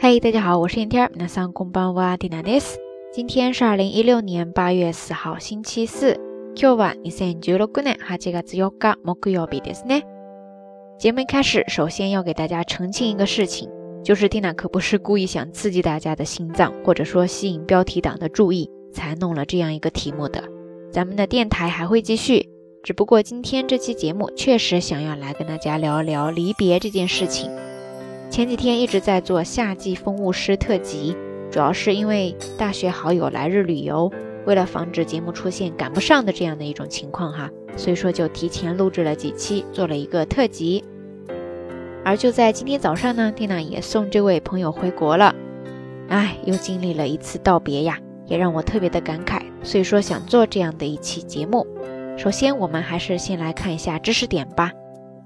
嘿，大家好，我是天天。那上公班哇蒂娜 s 今天是二零一六年八月四号，星期四。今日は二千十六年八月四日木曜日ですね。节目一开始，首先要给大家澄清一个事情，就是蒂娜可不是故意想刺激大家的心脏，或者说吸引标题党的注意，才弄了这样一个题目的。咱们的电台还会继续，只不过今天这期节目确实想要来跟大家聊一聊离别这件事情。 前几天一直在做夏季风物诗特辑，主要是因为大学好友来日旅游，为了防止节目出现赶不上的这样的一种情况哈，所以说就提前录制了几期，做了一个特辑。而就在今天早上呢，蒂娜也送这位朋友回国了，哎，又经历了一次道别呀，也让我特别的感慨，所以说想做这样的一期节目。首先，我们还是先来看一下知识点吧，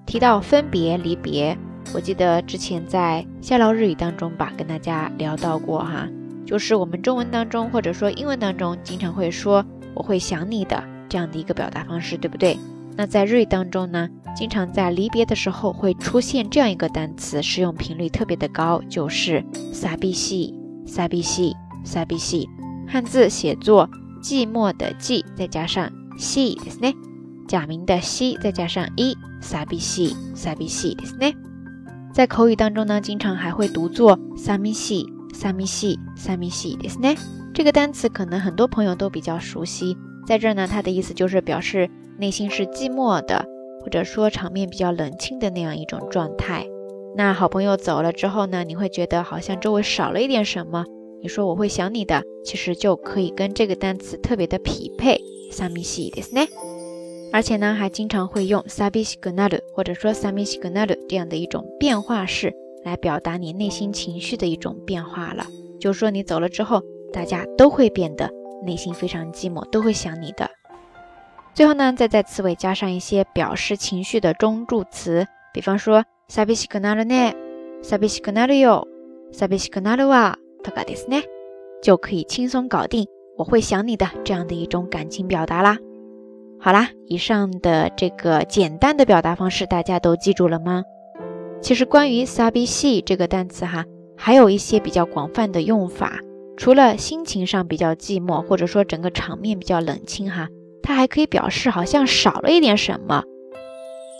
提到分别离别。我记得之前在下聊日语当中吧，跟大家聊到过哈，就是我们中文当中或者说英文当中经常会说我会想你的这样的一个表达方式，对不对？那在日语当中呢，经常在离别的时候会出现这样一个单词，使用频率特别的高，就是サビシ、サビシ、サビシ。汉字写作寂寞的寂，再加上シですね。假名的西再加上一，サビシ、サビシですね。 在口语当中呢，经常还会读作サミシ、サミシ、サミシですね。这个单词可能很多朋友都比较熟悉。在这儿呢，它的意思就是表示内心是寂寞的，或者说场面比较冷清的那样一种状态。那好朋友走了之后呢，你会觉得好像周围少了一点什么。你说我会想你的，其实就可以跟这个单词特别的匹配。サミシですね。 而且呢，还经常会用 sabishi gnaru 或者说 samishi gnaru 这样的一种变化式来表达你内心情绪的一种变化了。就是说你走了之后，大家都会变得内心非常寂寞，都会想你的。最后呢，再在词尾加上一些表示情绪的中助词，比方说 sabishi gnaru ne，sabishi gnaru yo，sabishi gnaru wa t o k a d i s ne，就可以轻松搞定我会想你的这样的一种感情表达啦。好啦，以上的这个简单的表达方式，大家都记住了吗？其实关于 sabi shi 这个单词哈，还有一些比较广泛的用法。除了心情上比较寂寞，或者说整个场面比较冷清哈，它还可以表示好像少了一点什么。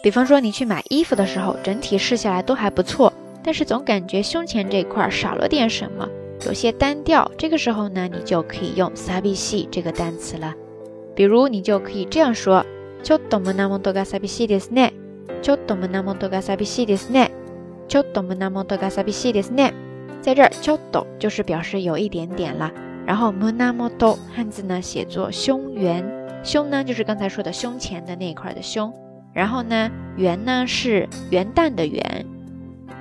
比方说你去买衣服的时候，整体试下来都还不错，但是总感觉胸前这块少了点什么，有些单调。这个时候呢，你就可以用 sabi shi 这个单词了。比如你就可以这样说：ちょっと胸元が寂しいですね。ちょっと胸元が寂しいですね。ちょっと胸元が寂しいですね。在这儿，ちょっと就是表示有一点点了。然后胸元汉字呢写作胸元，胸呢就是刚才说的胸前的那一块的胸。然后呢，元呢是元旦的元。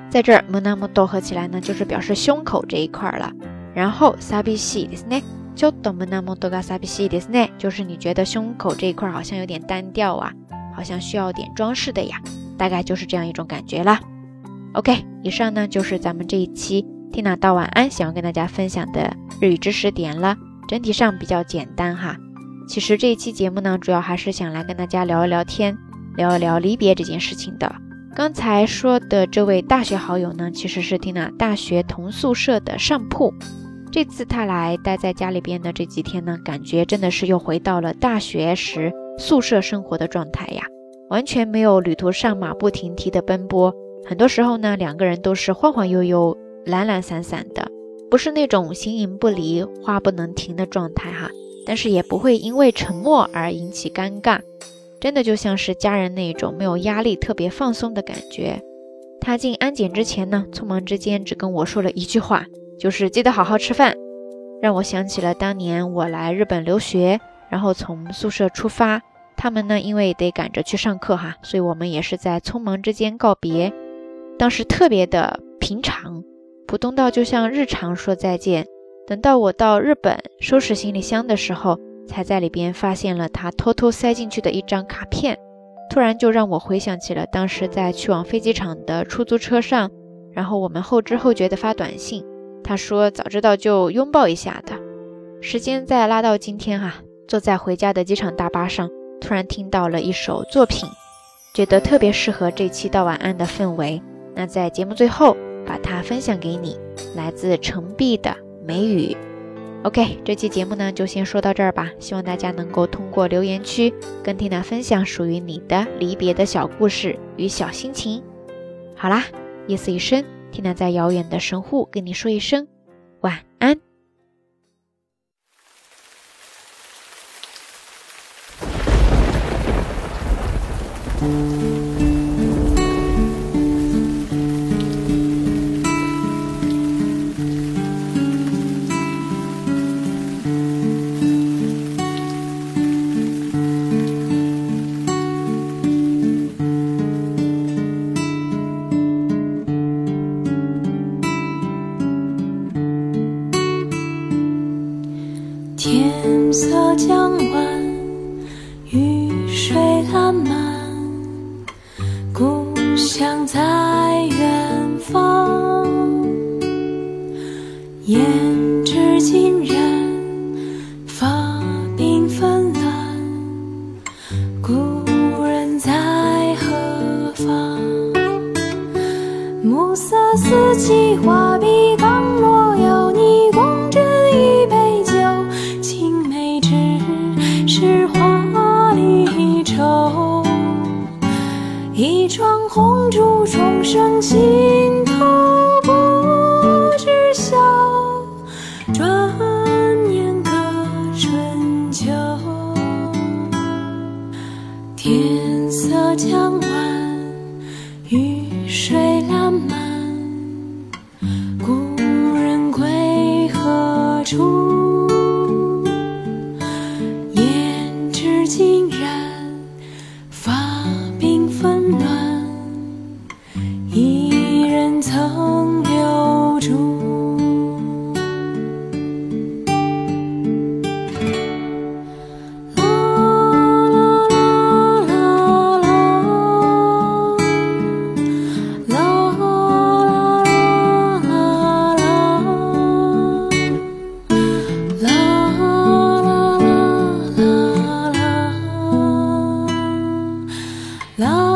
在这儿，胸元合起来呢就是表示胸口这一块了。然后寂しいですね。 就多么那么多个傻逼西的呢？就是你觉得胸口这一块好像有点单调啊，好像需要点装饰的呀，大概就是这样一种感觉啦。OK，以上呢就是咱们这一期缇娜道晚安想要跟大家分享的日语知识点了，整体上比较简单哈。其实这一期节目呢，主要还是想来跟大家聊一聊天，聊一聊离别这件事情的。刚才说的这位大学好友呢，其实是缇娜大学同宿舍的上铺。这次他来待在家里边的这几天呢，感觉真的是又回到了大学时宿舍生活的状态呀，完全没有旅途上马不停蹄的奔波。很多时候呢，两个人都是晃晃悠悠、懒懒散散的，不是那种形影不离、话不能停的状态哈。但是也不会因为沉默而引起尴尬，真的就像是家人那种没有压力、特别放松的感觉。他进安检之前呢，匆忙之间只跟我说了一句话。就是记得好好吃饭，让我想起了当年我来日本留学，然后从宿舍出发，他们呢因为得赶着去上课哈，所以我们也是在匆忙之间告别，当时特别的平常，普通到就像日常说再见。等到我到日本收拾行李箱的时候，才在里边发现了他偷偷塞进去的一张卡片，突然就让我回想起了当时在去往飞机场的出租车上，然后我们后知后觉的发短信。他说：“早知道就拥抱一下的。”时间再拉到今天哈，坐在回家的机场大巴上，突然听到了一首作品，觉得特别适合这期道晚安的氛围。那在节目最后，把它分享给你。来自程璧的美语。OK，这期节目呢就先说到这儿吧。希望大家能够通过留言区跟缇娜分享属于你的离别的小故事与小心情。好啦，夜色已深，缇娜在遥远的神户跟你说一声晚安。转老